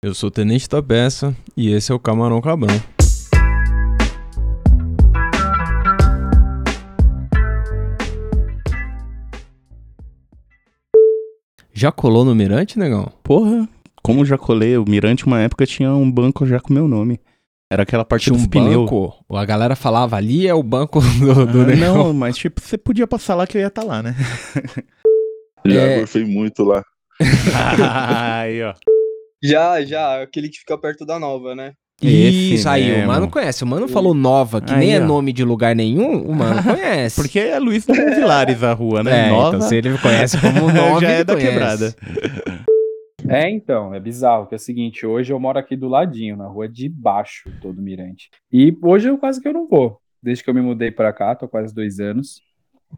Eu sou o Tenente da Peça e esse é o Camarão Cabrão. Já colou no Mirante, negão? Porra, como já colei, o Mirante uma época tinha um banco já com meu nome. Era aquela parte Tinha um pneus. banco. A galera falava ali é o banco do, do Ah, negão. não, mas tipo, você podia passar lá que eu ia estar lá, né? Já É. gorfei muito lá. Aí, ó. Já, já, aquele que fica perto da nova, né? Esse Isso aí, o mano conhece. O mano falou nova, que Aí, nem é ó. nome de lugar nenhum, o mano conhece. Porque é Luiz dos Vilares a rua, né? É, Nova. então se ele conhece como nove, já é ele da conhece. quebrada. É, então, é bizarro, que é o seguinte, hoje eu moro aqui do ladinho, na rua de baixo do Mirante. E hoje eu quase que eu não vou. Desde que eu me mudei pra cá, tô quase dois anos.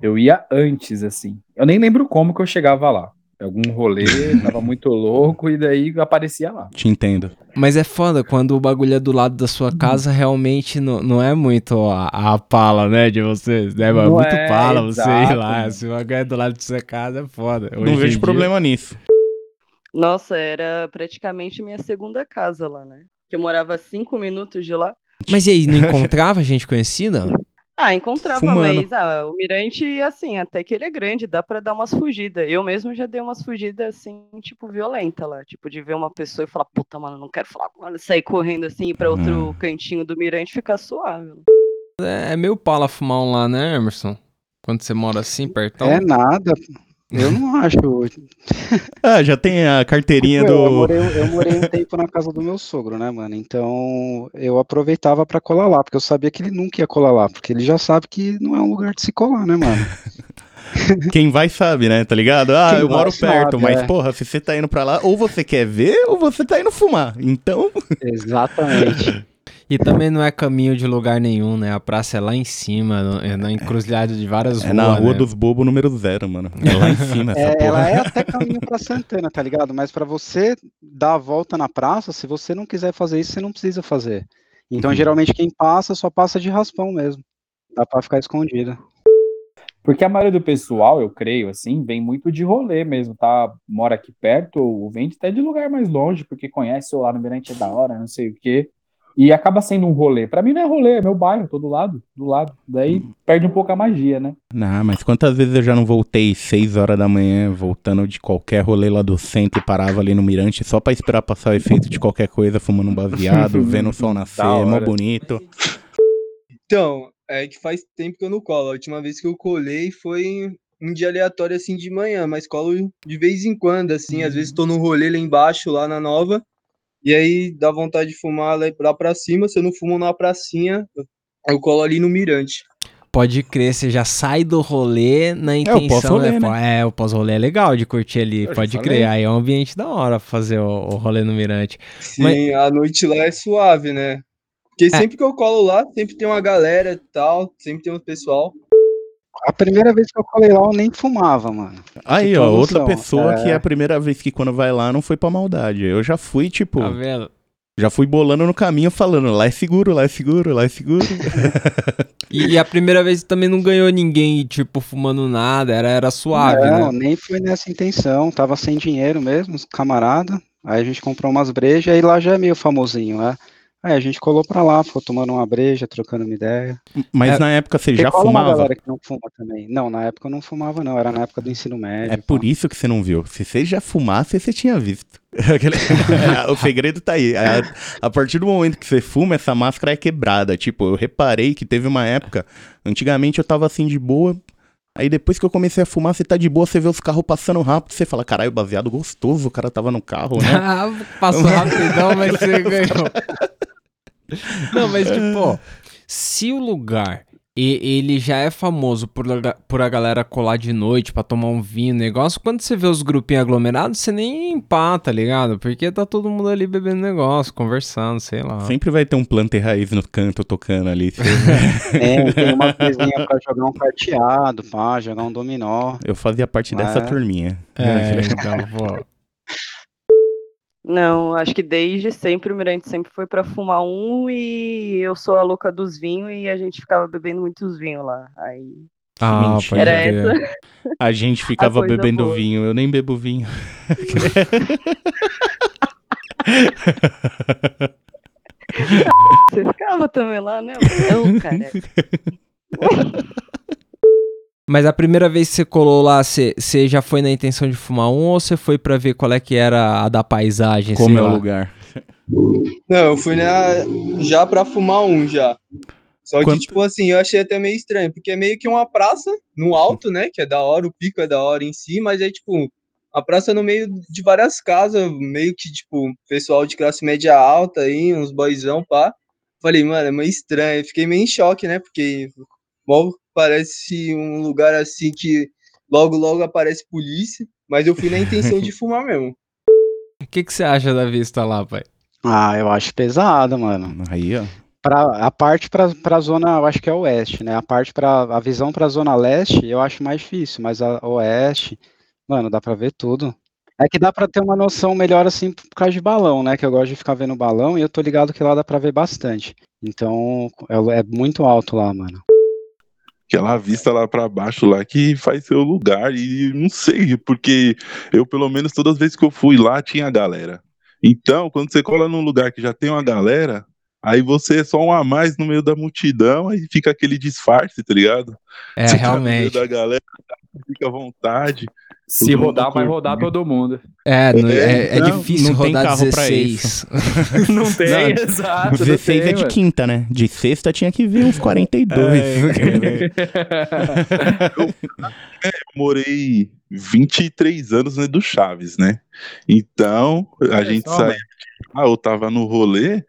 Eu ia antes, assim. Eu nem lembro como que eu chegava lá. Algum rolê, tava muito louco, e daí aparecia lá. Te entendo. Mas é foda quando o bagulho é do lado da sua casa, realmente não, não é muito a, a pala, né, de vocês, né? Não muito é, pala você ir exato, lá. Se o bagulho é do lado da sua casa, é foda. Hoje não vejo dia- problema nisso. Nossa, era praticamente minha segunda casa lá, né? Que eu morava cinco minutos de lá. Mas e aí, não encontrava gente conhecida? Ah, encontrava, Fumando. mas ah, o Mirante, assim, até que ele é grande, dá pra dar umas fugidas. Eu mesmo já dei umas fugidas, assim, tipo, violenta lá. Tipo, de ver uma pessoa e falar, puta, mano, não quero falar com ela. Sair correndo, assim, pra outro cantinho do Mirante e ficar suave. É, é meio pala fumar um lá, né, Emerson? Quando você mora assim, pertão. É nada. Eu não acho. Ah, já tem a carteirinha eu, eu do. morei, eu morei um tempo na casa do meu sogro, né, mano? Então eu aproveitava pra colar lá, porque eu sabia que ele nunca ia colar lá, porque ele já sabe que não é um lugar de se colar, né, mano? Quem vai sabe, né? Tá ligado? Ah, Quem eu moro sabe, perto, mas é. porra, se você tá indo pra lá, ou você quer ver, ou você tá indo fumar. Então, Exatamente. E também não é caminho de lugar nenhum, né? A praça é lá em cima, é na encruzilhada de várias é ruas. na rua né? dos bobos número zero, mano. É lá em cima essa É, porra. ela é até caminho pra Santana, tá ligado? Mas pra você dar a volta na praça, se você não quiser fazer isso, você não precisa fazer. Então, Uhum. geralmente, quem passa só passa de raspão mesmo. Dá pra ficar escondido. Porque a maioria do pessoal, eu creio, assim, vem muito de rolê mesmo, tá? Mora aqui perto, ou vem até de lugar mais longe, porque conhece ou lá no Mirante é da hora, não sei o quê. E acaba sendo um rolê. Pra mim não é rolê, é meu bairro, tô do lado, do lado. Daí perde um pouco a magia, né? Não, mas quantas vezes eu já não voltei 6 horas da manhã, voltando de qualquer rolê lá do centro e parava ali no Mirante só pra esperar passar o efeito de qualquer coisa, fumando um baseado, vendo o sol nascer, Da mó bonito. Então, é que faz tempo que eu não colo. A última vez que eu colei foi um dia aleatório, assim, de manhã, mas colo de vez em quando, assim. Às vezes tô no rolê lá embaixo, lá na nova, e aí dá vontade de fumar lá pra cima. Se eu não fumo na pracinha, eu colo ali no Mirante. Pode crer, você já sai do rolê na o intenção. pós-rolê, né? né? Pô, É, o pós-rolê é legal de curtir ali, Eu pode crer. Aí é um ambiente da hora fazer o, o rolê no Mirante. Sim, Mas- a noite lá é suave, né? Porque É. sempre que eu colo lá, sempre tem uma galera e tal, sempre tem um pessoal. A primeira vez que eu colei lá, eu nem fumava, mano. Aí, Você ó, outra pessoa que é é. a primeira vez que quando vai lá não foi pra maldade. Eu já fui, tipo, Tá vendo? já fui bolando no caminho falando, lá é seguro, lá é seguro, lá é seguro. E, e a primeira vez também não ganhou ninguém, tipo, fumando nada, era, era suave, não, né? nem foi nessa intenção. Tava sem dinheiro mesmo, os camarada. Aí a gente comprou umas brejas e lá já é meio famosinho, né? Aí a gente colou pra lá, ficou tomando uma breja, trocando uma ideia. Mas É, na época você já cola uma fumava? galera que não fuma também. Não, na época eu não fumava, não. Era na época do ensino médio. É por isso que você não viu. Se você já fumasse, você tinha visto. O segredo tá aí. A, a partir do momento que você fuma, essa máscara é quebrada. Tipo, eu reparei que teve uma época. Antigamente eu tava assim de boa. Aí depois que eu comecei a fumar, você tá de boa, você vê os carros passando rápido, você fala, caralho, baseado gostoso, o cara tava no carro, né? Ah, Passou rapidão, mas você ganhou. Não, mas tipo, ó, se o lugar e- ele já é famoso por, por a galera colar de noite pra tomar um vinho, negócio, quando você vê os grupinhos aglomerados, você nem empata, tá ligado? Porque tá todo mundo ali bebendo negócio, conversando, sei lá. Sempre vai ter um planta e raiz no canto tocando ali. Tem, tem uma mesinha pra jogar um carteado, pá, jogar um dominó. Eu fazia parte dessa É. turminha. É, então, pô. Não, acho que desde sempre o Mirante sempre foi pra fumar um e eu sou a louca dos vinhos e a gente ficava bebendo muitos vinhos lá. Aí Ah, Mentira. era essa. A gente ficava coisa bebendo boa. vinho, eu nem bebo vinho. Você ficava também lá, né? Não, cara. Mas a primeira vez que você colou lá, você você já foi na intenção de fumar um ou você foi pra ver qual é que era a da paisagem? Como é o lugar? Não, eu fui na, já pra fumar um já. Só Quanto- que, tipo assim, eu achei até meio estranho, porque é meio que uma praça no alto, né? Que é da hora, o pico é da hora em si, mas é tipo, a praça no meio de várias casas, meio que, tipo, pessoal de classe média alta aí, uns boyzão, pá. Falei, mano, é meio estranho. Fiquei meio em choque, né? Porque mal parece um lugar assim que logo, logo aparece polícia, mas eu fui na intenção de fumar mesmo. O que, que você acha da vista lá, pai? Ah, eu acho pesado, mano. Aí, ó. Pra, a parte pra, pra zona, eu acho que é oeste, né? A parte pra, a visão pra zona leste, eu acho mais difícil, mas a oeste, mano, dá pra ver tudo. É que dá pra ter uma noção melhor assim por causa de balão, né? Que eu gosto de ficar vendo balão e eu tô ligado que lá dá pra ver bastante. Então, é, é muito alto lá, mano. Aquela vista lá pra baixo lá que faz seu lugar. E não sei, porque eu, pelo menos, todas as vezes que eu fui lá, tinha galera. Então, quando você cola num lugar que já tem uma galera, aí você é só um a mais no meio da multidão, aí fica aquele disfarce, tá ligado? É, Você tá no meio realmente. da galera, fica à vontade. Se rodar, vai rodar todo mundo. É, não- é, é não, difícil não tem rodar carro pra 16. Não tem, Não, exato. não 16 tem, é de mano. quinta, né? De sexta tinha que vir uns 42. Eu morei 23 anos né, do Chaves, né? Então, a Olha gente só, saía. Ah, eu tava no rolê,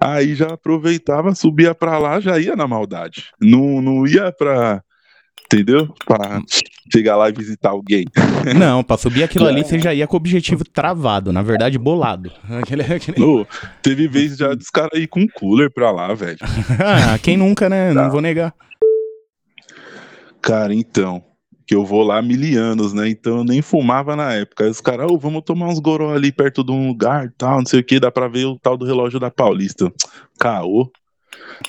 aí já aproveitava, subia pra lá, já ia na maldade. Não, não ia pra. Entendeu? Pra chegar lá e visitar alguém. Não, pra subir aquilo ali você já ia com o objetivo travado, na verdade bolado. Aquele- aquele- Ô, teve vez já dos caras ir com cooler pra lá, velho. Ah, quem nunca, né? Não vou negar. Cara, então. Que eu vou lá há mil anos, né? Então eu nem fumava na época. Aí os caras, ô, vamos tomar uns goró ali perto de um lugar tal, não sei o que, dá pra ver o tal do relógio da Paulista. Caô.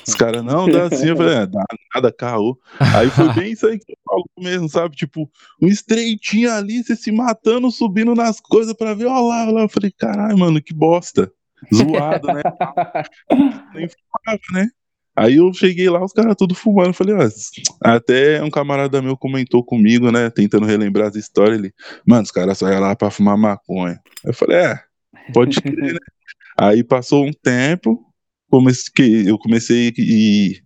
Os caras, não, dá assim. Eu falei, é, dá nada, caô. Aí foi bem isso aí que você falou mesmo, sabe? Tipo, um estreitinho ali, você se matando, subindo nas coisas pra ver, ó lá, ó lá. Eu falei, caralho, mano, que bosta. Zoado, né? Nem fumava, né? Aí eu cheguei lá, os caras tudo fumando. Eu falei, ó, até um camarada meu comentou comigo, né? Tentando relembrar as histórias. Ele, mano, os caras só iam lá pra fumar maconha. Eu falei, é, pode crer, né? Aí passou um tempo, comecei, que eu comecei e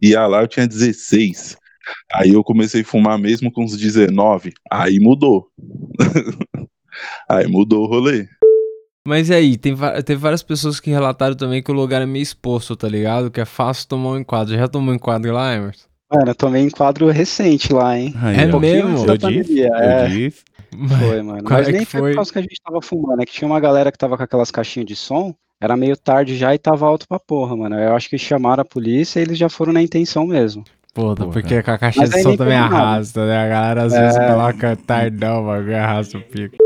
ia lá, eu tinha 16. Aí eu comecei a fumar mesmo com uns 19. Aí mudou. aí mudou o rolê. Mas e aí, tem, teve várias pessoas que relataram também que o lugar é meio exposto, tá ligado? Que é fácil tomar um enquadro. Já tomou um enquadro lá, Emerson? Mano, eu tomei em quadro recente lá, hein? Aí, É ó. mesmo? Eu disse, é. eu disse. Foi, mano. Qual Mas é nem foi? por causa que a gente tava fumando, é que tinha uma galera que tava com aquelas caixinhas de som, era meio tarde já e tava alto pra porra, mano. Eu acho que chamaram a polícia e eles já foram na intenção mesmo. Puta, porque com a caixinha Mas de som também arrasta, né? A galera às vezes É. coloca tardão, bagulho, arrasta o pico.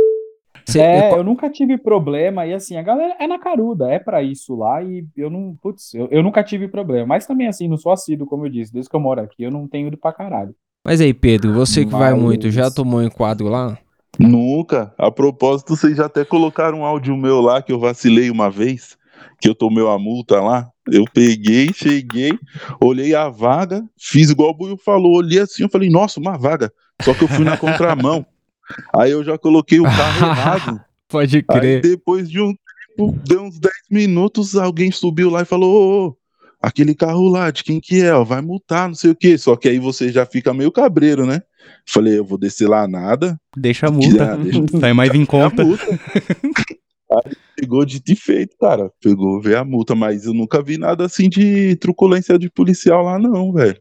É, eu- eu nunca tive problema, e assim, a galera é na caruda, é pra isso lá, e eu não, putz, eu, eu nunca tive problema. Mas também, assim, não sou assíduo, como eu disse, desde que eu moro aqui, eu não tenho ido pra caralho. Mas aí, Pedro, você que vai Mas- muito, já tomou um enquadro lá? Nunca. A propósito, vocês já até colocaram um áudio meu lá que eu vacilei uma vez, que eu tomei uma multa lá. Eu peguei, cheguei, olhei a vaga, fiz igual o Buiu falou, olhei assim, eu falei, nossa, uma vaga. Só que eu fui na contramão. Aí eu já coloquei o carro errado. Pode Aí crer. depois de um tempo, deu uns 10 minutos, alguém subiu lá e falou: Ô, ô, aquele carro lá, de quem que é? Ó, vai multar, não sei o quê. Só que aí você já fica meio cabreiro, né? Falei, eu vou descer lá nada. Deixa a Já, multa. deixa Sai mais em conta. Aí pegou de e feito, cara. Pegou, ver a multa, mas eu nunca vi nada assim de truculência de policial lá, não, velho.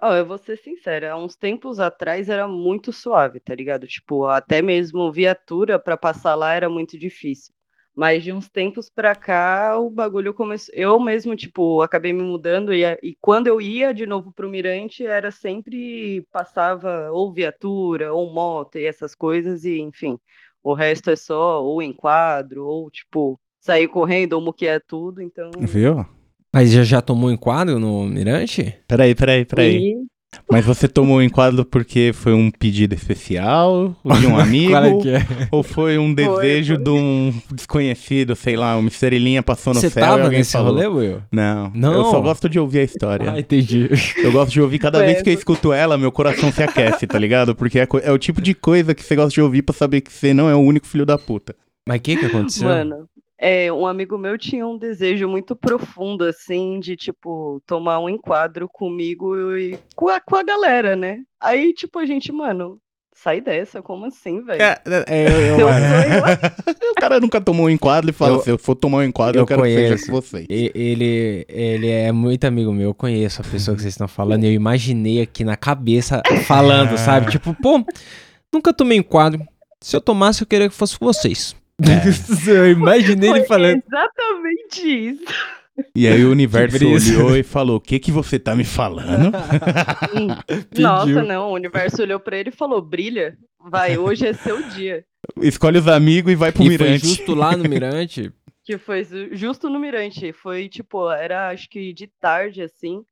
Ó, eu vou ser sincera, há uns tempos atrás era muito suave, tá ligado? Tipo, até mesmo viatura pra passar lá era muito difícil. Mas de uns tempos pra cá, o bagulho começou. Eu mesmo, tipo, acabei me mudando e, e quando eu ia de novo pro Mirante, era sempre passava ou viatura, ou moto e essas coisas, e enfim. O resto é só ou enquadro, ou tipo, sair correndo, ou muquear tudo, então. Viu? Mas já, já tomou enquadro no Mirante? Peraí, peraí, peraí. E Mas você tomou o enquadro porque foi um pedido especial de um amigo? Qual é que é? Ou foi um desejo de um desconhecido, sei lá, uma estrelinha passou no Você céu e alguém nesse falou? rolê, Will? Não, Não? eu só gosto de ouvir a história. Ah, entendi. Eu gosto de ouvir cada vez que eu escuto ela, meu coração se aquece, tá ligado? Porque é, é o tipo de coisa que você gosta de ouvir pra saber que você não é o único filho da puta. Mas o que que aconteceu? Mano, é, um amigo meu tinha um desejo muito profundo, assim, de, tipo, tomar um enquadro comigo e com a, com a galera, né? Aí, tipo, a gente, mano, sai dessa, como assim, velho? É, é, eu- eu- é. o cara nunca tomou um enquadro e fala, Eu- se eu for tomar um enquadro, eu, eu quero que seja conheço. com vocês. E- Ele, ele é muito amigo meu, eu conheço a pessoa que vocês estão falando. Eu imaginei aqui na cabeça falando, sabe? Tipo, pô, nunca tomei enquadro. Se eu tomasse, eu queria que fosse com vocês. eu imaginei ele Foi falando. exatamente isso. E aí o universo olhou e falou, o que que você tá me falando? Nossa, não, o universo olhou pra ele e falou, brilha, vai, hoje é seu dia. Escolhe os amigos e vai pro E foi mirante. justo lá no Mirante. Que foi ju- justo no Mirante. Foi tipo, era acho que de tarde, assim.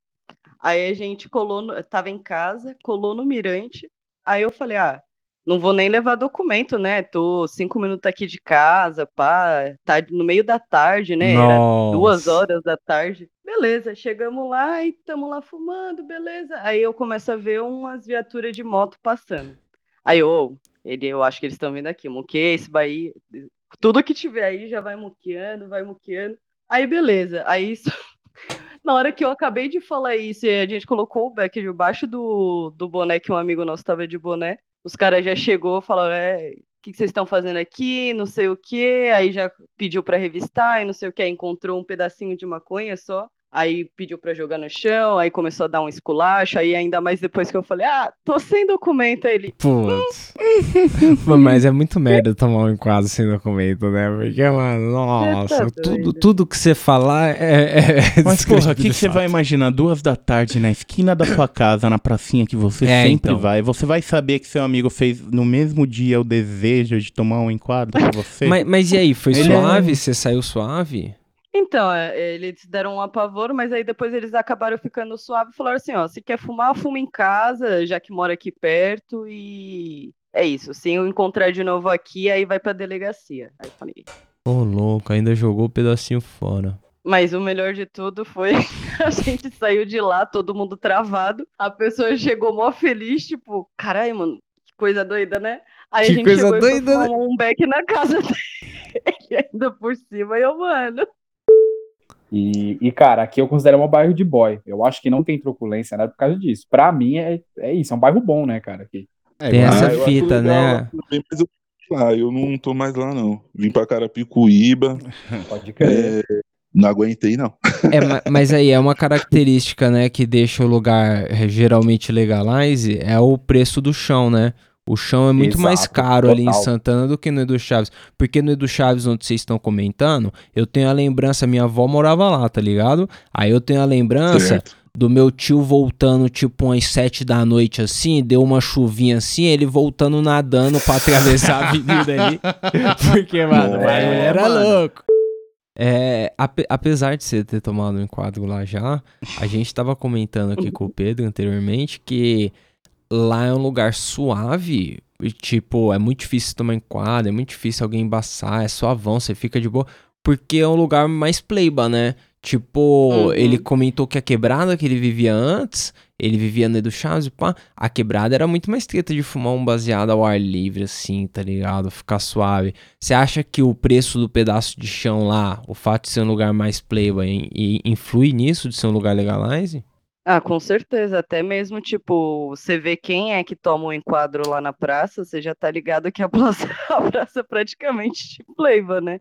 Aí a gente colou, no, tava em casa, colou no Mirante. Aí eu falei, ah, não vou nem levar documento, né? Tô cinco minutos aqui de casa, pá, tá no meio da tarde, né? Era duas horas da tarde. Beleza, chegamos lá e tamo lá fumando, beleza. Aí eu começo a ver umas viaturas de moto passando. Aí eu, ele, eu acho que eles estão vindo aqui, muqueia esse Bahia. Tudo que tiver aí já vai muqueando, vai muqueando. Aí beleza, aí isso- na hora que eu acabei de falar isso a gente colocou o back debaixo do, do boné que um amigo nosso tava de boné, os caras já chegou, falaram, é, o que, que vocês estão fazendo aqui, não sei o quê, aí já pediu pra revistar e não sei o que, encontrou um pedacinho de maconha só, aí pediu pra jogar no chão, aí começou a dar um esculacho, aí ainda mais depois que eu falei, ah, tô sem documento, aí ele, Putz. Pô, Mas é muito merda tomar um enquadro sem documento, né? Porque, mano, nossa, tá tudo, tudo que você falar é. é Mas, porra, o que, que você vai imaginar duas da tarde na esquina da sua casa, na pracinha que você É, sempre então. vai? Você vai saber que seu amigo fez no mesmo dia o desejo de tomar um enquadro pra você? Mas, mas e aí, foi Ele é- suave? Você saiu suave? Então, é, eles deram um apavoro, mas aí depois eles acabaram ficando suave e falaram assim, ó, se quer fumar, fuma em casa, já que mora aqui perto e é isso. Se eu encontrar de novo aqui, aí vai pra delegacia. Aí falei, Ô, louco, ainda jogou o pedacinho fora. mas o melhor de tudo foi a gente saiu de lá, todo mundo travado. A pessoa chegou mó feliz, tipo, caralho, mano, que coisa doida, né? Aí Que a gente coisa chegou e foi doida, né? fumar um beck na casa dele, ainda por cima. E eu, mano, E, e, cara, aqui eu considero um bairro de boy. Eu acho que não tem truculência, né? Por causa disso. Pra mim é, é isso, é um bairro bom, né, cara? Aqui. É, Tem essa Ah, fita, legal né? também, mas eu, lá, eu não tô mais lá, não. Vim pra Carapicuíba, Pode crer. é, não aguentei, não. É, ma- mas aí é uma característica, né, que deixa o lugar eh, geralmente legalize, é o preço do chão, né? O chão é muito mais Exato, caro ali em total. Santana do que no Edu Chaves. Porque no Edu Chaves, onde vocês estão comentando, eu tenho a lembrança, minha avó morava lá, tá ligado? Aí eu tenho a lembrança Certo. do meu tio voltando, tipo, umas sete da noite, assim, deu uma chuvinha assim, ele voltando nadando pra atravessar a avenida ali. Porque, mano, o bagulho era mano. louco. É, ape- apesar de você ter tomado um enquadro lá já, a gente tava comentando aqui com o Pedro anteriormente que lá é um lugar suave. e, Tipo, é muito difícil tomar enquadro, é muito difícil alguém embaçar, é suavão, você fica de boa. Porque é um lugar mais pleiba, né? Tipo, Uhum. ele comentou que a quebrada que ele vivia antes, ele vivia no Edu Chaves, pá, a quebrada era muito mais treta de fumar um baseado ao ar livre, assim, tá ligado? Ficar suave. Você acha que o preço do pedaço de chão lá, o fato de ser um lugar mais playboy, in- in- influi nisso de ser um lugar legalize? Ah, com certeza. Até mesmo, tipo, você vê quem é que toma o enquadro lá na praça, você já tá ligado que a praça, a praça é praticamente de Pleiba, né?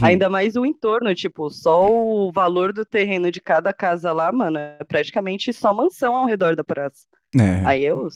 Ainda mais o entorno, tipo, só o valor do terreno de cada casa lá, mano, é praticamente só mansão ao redor da praça. É. Aí eu.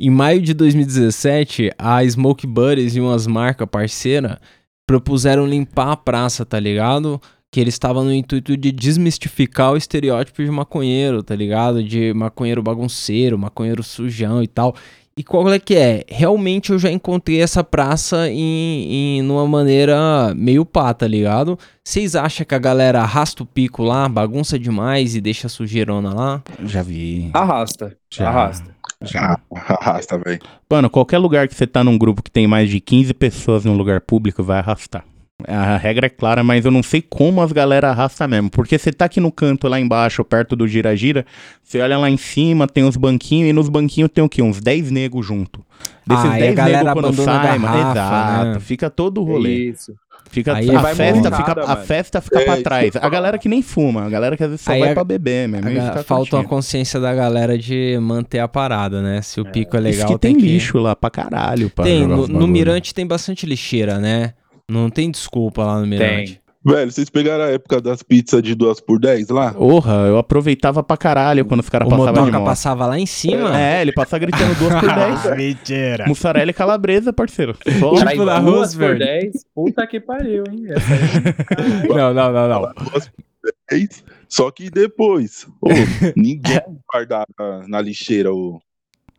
Em maio de 2017, a Smoke Buddies e umas marcas parceiras propuseram limpar a praça, tá ligado? Que eles estavam no intuito de desmistificar o estereótipo de maconheiro, tá ligado? De maconheiro bagunceiro, maconheiro sujão e tal. E qual é que é? Realmente eu já encontrei essa praça em, em numa maneira meio pá, tá ligado? Vocês acham que a galera arrasta o pico lá, bagunça demais e deixa a sujeirona lá? Já vi. Arrasta. Já. Arrasta. Ah, arrasta, velho. Mano, qualquer lugar que você tá num grupo que tem mais de 15 pessoas num lugar público vai arrastar. A regra é clara, mas eu não sei como as galera arrasta mesmo. Porque você tá aqui no canto lá embaixo, perto do gira-gira, você olha lá em cima, tem os banquinhos, e nos banquinhos tem o quê? Uns 10 negros junto. Desses Ah, e a 10 galera negros quando sai, mano, exato. né? Fica todo o rolê. Isso. Fica, Aí a, vai festa montada, fica, a festa fica É, pra trás. que A galera que nem fuma, a galera que às vezes só Aí vai a- pra beber mesmo. A falta uma consciência da galera de manter a parada, né? Se o pico é legal, Isso que tem, lixo lá pra caralho. Pra Tem, no, no. Mirante tem bastante lixeira, né? Não tem desculpa lá no Mirante. Tem. Velho, vocês pegaram a época das pizzas de 2 por 10 lá? Porra, eu aproveitava pra caralho quando os caras O passavam de motoca moto. passava lá em cima? É, ele passa gritando duas por 10. Mentira. Mussarela e calabresa, parceiro. Só Tipo Caralho, da duas Roosevelt. por 10, puta que pariu, hein? Essa aí. Não, não, não, não. 2 por 10. Só que depois, ô, ninguém guardava na lixeira o,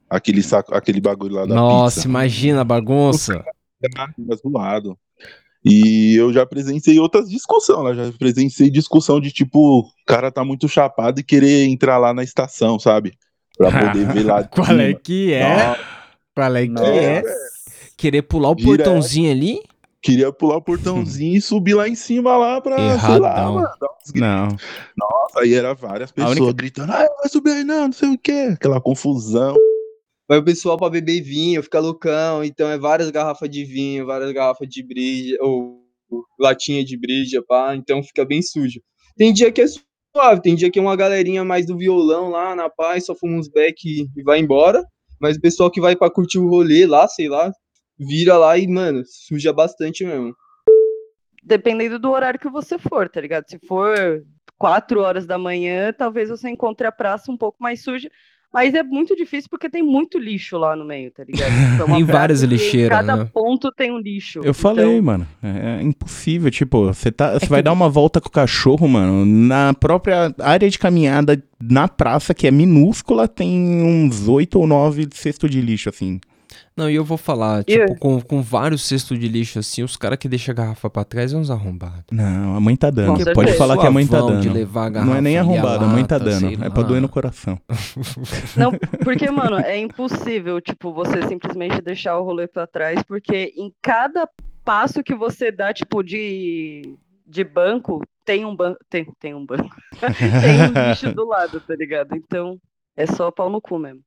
aquele, saco, aquele bagulho lá da Nossa, pizza. imagina a bagunça. Zoado. E eu já presenciei outras discussões lá, já presenciei discussão de tipo, o cara tá muito chapado e querer entrar lá na estação, sabe? Pra poder ver lá. Qual é que é? Qual é que Nossa. é? Querer pular o Direto. portãozinho ali? Queria pular o portãozinho e subir lá em cima lá pra, sei lá, Erradão. mano, dar uns gritos. Não. Nossa, aí era várias pessoas única- gritando, ah, vai subir aí não, não sei o quê. Aquela confusão. Vai o pessoal pra beber vinho, fica loucão, então é várias garrafas de vinho, várias garrafas de brija, ou latinha de brija, pá, então fica bem sujo. Tem dia que é suave, tem dia que é uma galerinha mais do violão lá na paz, só fuma uns beck e vai embora, mas o pessoal que vai pra curtir o rolê lá, sei lá, vira lá e, mano, suja bastante mesmo. Dependendo do horário que você for, tá ligado? Se for 4 horas da manhã, talvez você encontre a praça um pouco mais suja. Mas é muito difícil porque tem muito lixo lá no meio, tá ligado? Tipo, é uma Tem praça várias que lixeiras, Cada né? ponto tem um lixo. Eu falei, Então, mano. É, é impossível. Tipo, você tá, você vai dar uma volta com o cachorro, mano. Na própria área de caminhada, na praça, que é minúscula, tem uns oito ou nove cestos de lixo, assim. Não, e eu vou falar, tipo, com, com vários cestos de lixo assim, os caras que deixam a garrafa pra trás é uns arrombados. Não, a mãe tá dando. Pode falar que a mãe tá dando. levar a Não é garrafa nem ali, a arrombada, a mãe tá dando. É pra doer no coração. Não, porque, mano, é impossível, tipo, você simplesmente deixar o rolê pra trás, porque em cada passo que você dá, tipo, de, de banco, tem um banco. Tem, tem um banco. tem um lixo do lado, tá ligado? Então, é só pau no cu mesmo.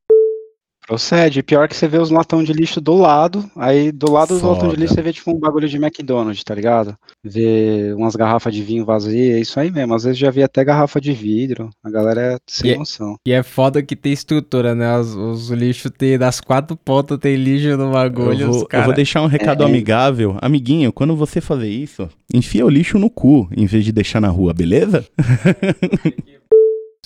Procede. Pior que você vê os latão de lixo do lado, aí do lado dos latão de lixo você vê tipo um bagulho de McDonald's, tá ligado? Vê umas garrafas de vinho vazias, é isso aí mesmo. Às vezes já vi até garrafa de vidro. A galera é sem E é- noção. E é foda que tem estrutura, né? Os, os lixos tem, das quatro pontas tem lixo no bagulho. Eu os vou, eu vou deixar um recado É. amigável. Amiguinho, quando você fazer isso, enfia o lixo no cu, em vez de deixar na rua, beleza?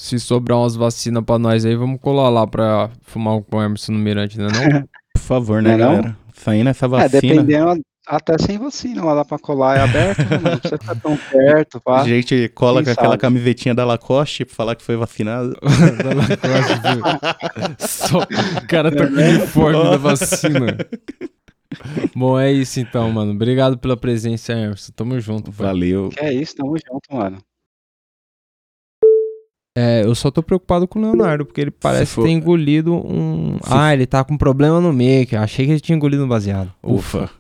Se sobrar umas vacinas pra nós aí, vamos colar lá pra fumar com o Emerson no Mirante, né não? Por favor, né, Não é não? galera? Saindo essa É, vacina. dependendo, até sem vacina, lá dá pra colar, é aberto, né, não precisa ficar tão perto, pá. A gente cola Quem com aquela camisetinha da Lacoste pra falar que foi vacinado. Da Lacoste, Só o cara tá com o uniforme da vacina. Bom, é isso então, mano. Obrigado pela presença, Emerson. Tamo junto. pai. Valeu. Que é isso, tamo junto, mano. É, eu só tô preocupado com o Leonardo, porque ele parece for- ter engolido um. Se Ah, ele tá com problema no eu Achei que ele tinha engolido um baseado. Ufa.